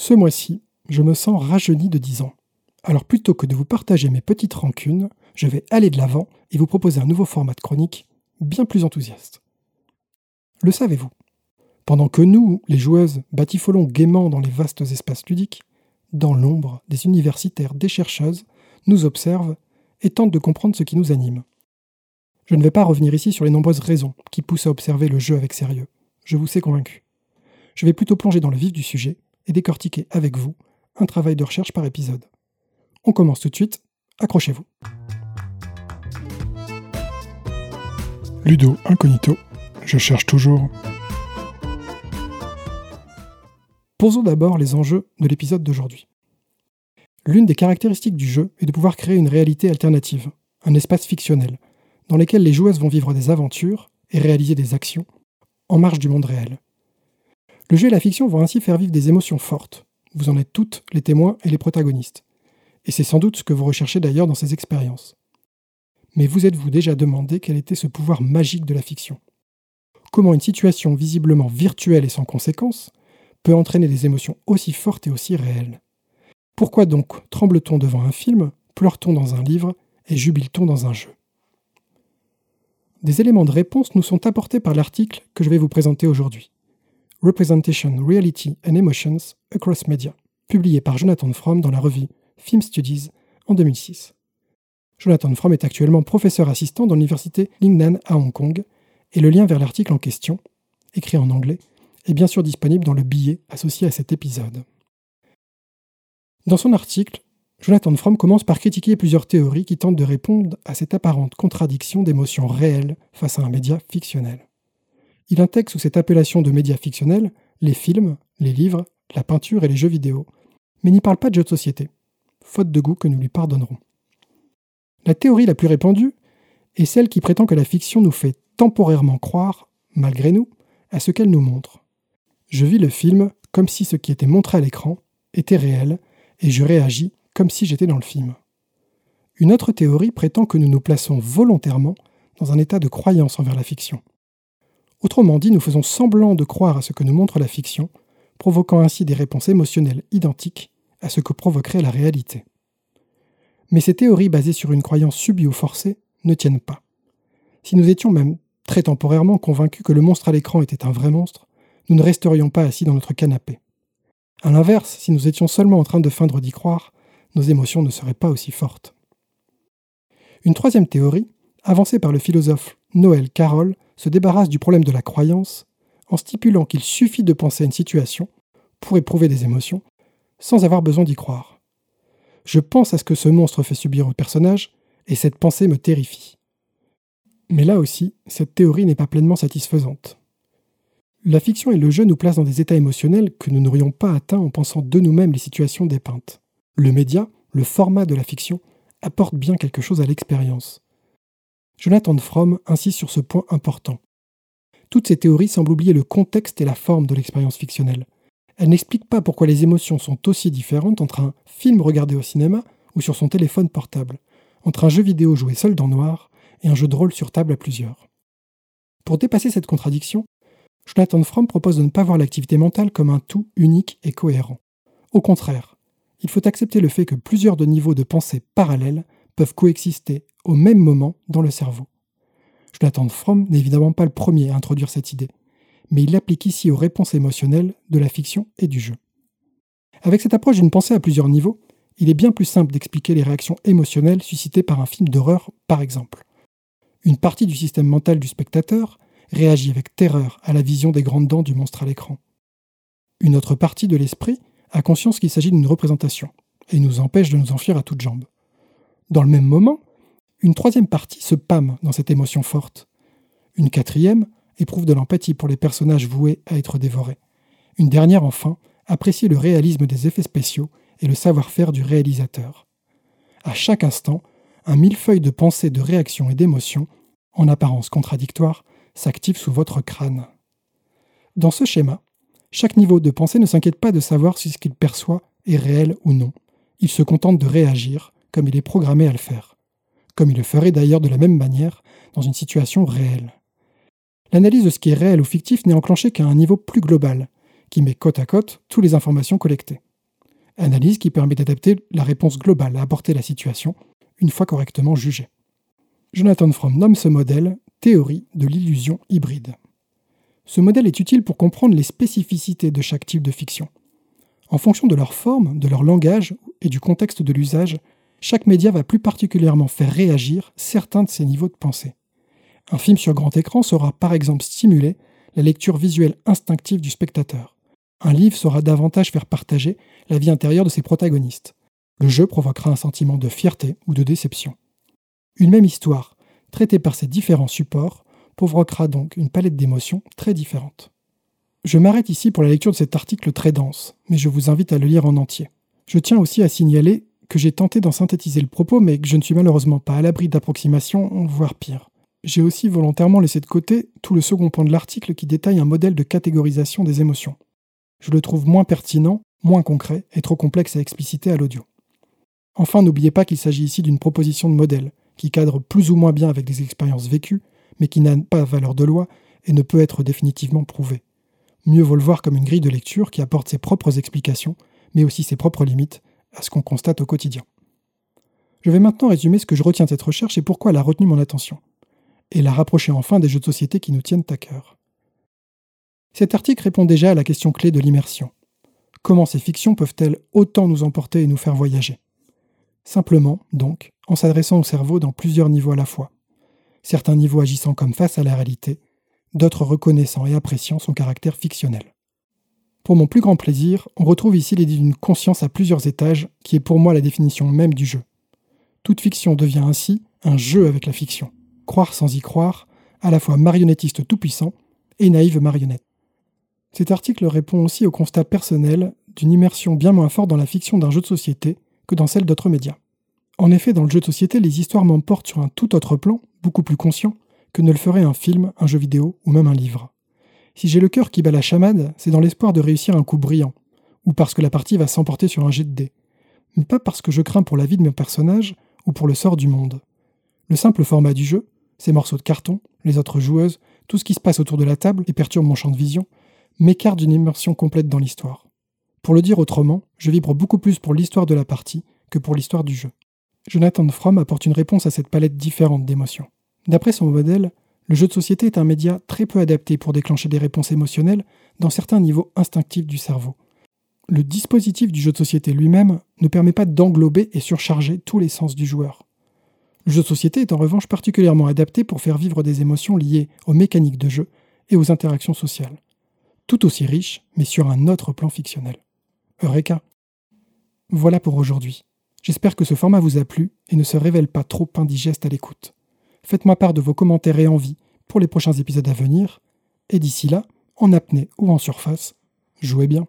Ce mois-ci, je me sens rajeuni de 10 ans. Alors plutôt que de vous partager mes petites rancunes, je vais aller de l'avant et vous proposer un nouveau format de chronique bien plus enthousiaste. Le savez-vous? Pendant que nous, les joueuses, batifolons gaiement dans les vastes espaces ludiques, dans l'ombre, des universitaires, des chercheuses, nous observent et tentent de comprendre ce qui nous anime. Je ne vais pas revenir ici sur les nombreuses raisons qui poussent à observer le jeu avec sérieux. Je vous sais convaincu. Je vais plutôt plonger dans le vif du sujet et décortiquer avec vous un travail de recherche par épisode. On commence tout de suite, accrochez-vous. Ludo Incognito, je cherche toujours. Posons d'abord les enjeux de l'épisode d'aujourd'hui. L'une des caractéristiques du jeu est de pouvoir créer une réalité alternative, un espace fictionnel, dans lequel les joueuses vont vivre des aventures et réaliser des actions en marge du monde réel. Le jeu et la fiction vont ainsi faire vivre des émotions fortes. Vous en êtes toutes les témoins et les protagonistes. Et c'est sans doute ce que vous recherchez d'ailleurs dans ces expériences. Mais vous êtes-vous déjà demandé quel était ce pouvoir magique de la fiction? Comment une situation visiblement virtuelle et sans conséquence peut entraîner des émotions aussi fortes et aussi réelles? Pourquoi donc tremble-t-on devant un film, pleure-t-on dans un livre et jubile-t-on dans un jeu? Des éléments de réponse nous sont apportés par l'article que je vais vous présenter aujourd'hui. Representation, Reality and Emotions Across Media, publié par Jonathan Fromm dans la revue Film Studies en 2006. Jonathan Fromm est actuellement professeur assistant dans l'université Lingnan à Hong Kong, et le lien vers l'article en question, écrit en anglais, est bien sûr disponible dans le billet associé à cet épisode. Dans son article, Jonathan Fromm commence par critiquer plusieurs théories qui tentent de répondre à cette apparente contradiction d'émotions réelles face à un média fictionnel. Il intègre sous cette appellation de médias fictionnels les films, les livres, la peinture et les jeux vidéo, mais n'y parle pas de jeux de société, faute de goût que nous lui pardonnerons. La théorie la plus répandue est celle qui prétend que la fiction nous fait temporairement croire, malgré nous, à ce qu'elle nous montre. Je vis le film comme si ce qui était montré à l'écran était réel, et je réagis comme si j'étais dans le film. Une autre théorie prétend que nous nous plaçons volontairement dans un état de croyance envers la fiction. Autrement dit, nous faisons semblant de croire à ce que nous montre la fiction, provoquant ainsi des réponses émotionnelles identiques à ce que provoquerait la réalité. Mais ces théories basées sur une croyance subie ou forcée ne tiennent pas. Si nous étions même très temporairement convaincus que le monstre à l'écran était un vrai monstre, nous ne resterions pas assis dans notre canapé. A l'inverse, si nous étions seulement en train de feindre d'y croire, nos émotions ne seraient pas aussi fortes. Une troisième théorie, avancée par le philosophe Noël Carroll, se débarrasse du problème de la croyance en stipulant qu'il suffit de penser à une situation pour éprouver des émotions sans avoir besoin d'y croire. Je pense à ce que ce monstre fait subir au personnage et cette pensée me terrifie. Mais là aussi, cette théorie n'est pas pleinement satisfaisante. La fiction et le jeu nous placent dans des états émotionnels que nous n'aurions pas atteints en pensant de nous-mêmes les situations dépeintes. Le média, le format de la fiction, apporte bien quelque chose à l'expérience. Jonathan Fromm insiste sur ce point important. Toutes ces théories semblent oublier le contexte et la forme de l'expérience fictionnelle. Elles n'expliquent pas pourquoi les émotions sont aussi différentes entre un film regardé au cinéma ou sur son téléphone portable, entre un jeu vidéo joué seul dans noir et un jeu de rôle sur table à plusieurs. Pour dépasser cette contradiction, Jonathan Fromm propose de ne pas voir l'activité mentale comme un tout unique et cohérent. Au contraire, il faut accepter le fait que plusieurs de niveaux de pensée parallèles peuvent coexister au même moment dans le cerveau. Jonathan Fromm n'est évidemment pas le premier à introduire cette idée, mais il l'applique ici aux réponses émotionnelles de la fiction et du jeu. Avec cette approche d'une pensée à plusieurs niveaux, il est bien plus simple d'expliquer les réactions émotionnelles suscitées par un film d'horreur, par exemple. Une partie du système mental du spectateur réagit avec terreur à la vision des grandes dents du monstre à l'écran. Une autre partie de l'esprit a conscience qu'il s'agit d'une représentation, et nous empêche de nous enfuir à toutes jambes. Dans le même moment, une troisième partie se pâme dans cette émotion forte. Une quatrième éprouve de l'empathie pour les personnages voués à être dévorés. Une dernière, enfin, apprécie le réalisme des effets spéciaux et le savoir-faire du réalisateur. À chaque instant, un millefeuille de pensées, de réactions et d'émotions, en apparence contradictoires, s'active sous votre crâne. Dans ce schéma, chaque niveau de pensée ne s'inquiète pas de savoir si ce qu'il perçoit est réel ou non. Il se contente de réagir, comme il est programmé à le faire, comme il le ferait d'ailleurs de la même manière dans une situation réelle. L'analyse de ce qui est réel ou fictif n'est enclenchée qu'à un niveau plus global, qui met côte à côte toutes les informations collectées, Analyse qui permet d'adapter la réponse globale à apporter la situation, une fois correctement jugée. Jonathan Fromm nomme ce modèle théorie de l'illusion hybride. Ce modèle est utile pour comprendre les spécificités de chaque type de fiction. En fonction de leur forme, de leur langage et du contexte de l'usage, chaque média va plus particulièrement faire réagir certains de ces niveaux de pensée. Un film sur grand écran saura par exemple stimuler la lecture visuelle instinctive du spectateur. Un livre saura davantage faire partager la vie intérieure de ses protagonistes. Le jeu provoquera un sentiment de fierté ou de déception. Une même histoire, traitée par ces différents supports, provoquera donc une palette d'émotions très différentes. Je m'arrête ici pour la lecture de cet article très dense, mais je vous invite à le lire en entier. Je tiens aussi à signaler que j'ai tenté d'en synthétiser le propos, mais que je ne suis malheureusement pas à l'abri d'approximations, voire pire. J'ai aussi volontairement laissé de côté tout le second point de l'article qui détaille un modèle de catégorisation des émotions. Je le trouve moins pertinent, moins concret et trop complexe à expliciter à l'audio. Enfin, n'oubliez pas qu'il s'agit ici d'une proposition de modèle, qui cadre plus ou moins bien avec des expériences vécues, mais qui n'a pas valeur de loi et ne peut être définitivement prouvée. Mieux vaut le voir comme une grille de lecture qui apporte ses propres explications, mais aussi ses propres limites à ce qu'on constate au quotidien. Je vais maintenant résumer ce que je retiens de cette recherche et pourquoi elle a retenu mon attention, et la rapprocher enfin des jeux de société qui nous tiennent à cœur. Cet article répond déjà à la question clé de l'immersion. Comment ces fictions peuvent-elles autant nous emporter et nous faire voyager? Simplement, donc, en s'adressant au cerveau dans plusieurs niveaux à la fois. Certains niveaux agissant comme face à la réalité, d'autres reconnaissant et appréciant son caractère fictionnel. Pour mon plus grand plaisir, on retrouve ici l'idée d'une conscience à plusieurs étages, qui est pour moi la définition même du jeu. Toute fiction devient ainsi un jeu avec la fiction. Croire sans y croire, à la fois marionnettiste tout-puissant et naïve marionnette. Cet article répond aussi au constat personnel d'une immersion bien moins forte dans la fiction d'un jeu de société que dans celle d'autres médias. En effet, dans le jeu de société, les histoires m'emportent sur un tout autre plan, beaucoup plus conscient, que ne le ferait un film, un jeu vidéo ou même un livre. Si j'ai le cœur qui bat la chamade, c'est dans l'espoir de réussir un coup brillant, ou parce que la partie va s'emporter sur un jet de dés, mais pas parce que je crains pour la vie de mes personnages ou pour le sort du monde. Le simple format du jeu, ces morceaux de carton, les autres joueuses, tout ce qui se passe autour de la table et perturbe mon champ de vision, m'écarte d'une immersion complète dans l'histoire. Pour le dire autrement, je vibre beaucoup plus pour l'histoire de la partie que pour l'histoire du jeu. Jonathan Fromm apporte une réponse à cette palette différente d'émotions. D'après son modèle, le jeu de société est un média très peu adapté pour déclencher des réponses émotionnelles dans certains niveaux instinctifs du cerveau. Le dispositif du jeu de société lui-même ne permet pas d'englober et surcharger tous les sens du joueur. Le jeu de société est en revanche particulièrement adapté pour faire vivre des émotions liées aux mécaniques de jeu et aux interactions sociales. Tout aussi riche, mais sur un autre plan fictionnel. Eureka Voilà pour aujourd'hui. J'espère que ce format vous a plu et ne se révèle pas trop indigeste à l'écoute. Faites-moi part de vos commentaires et envies pour les prochains épisodes à venir. Et d'ici là, en apnée ou en surface, jouez bien.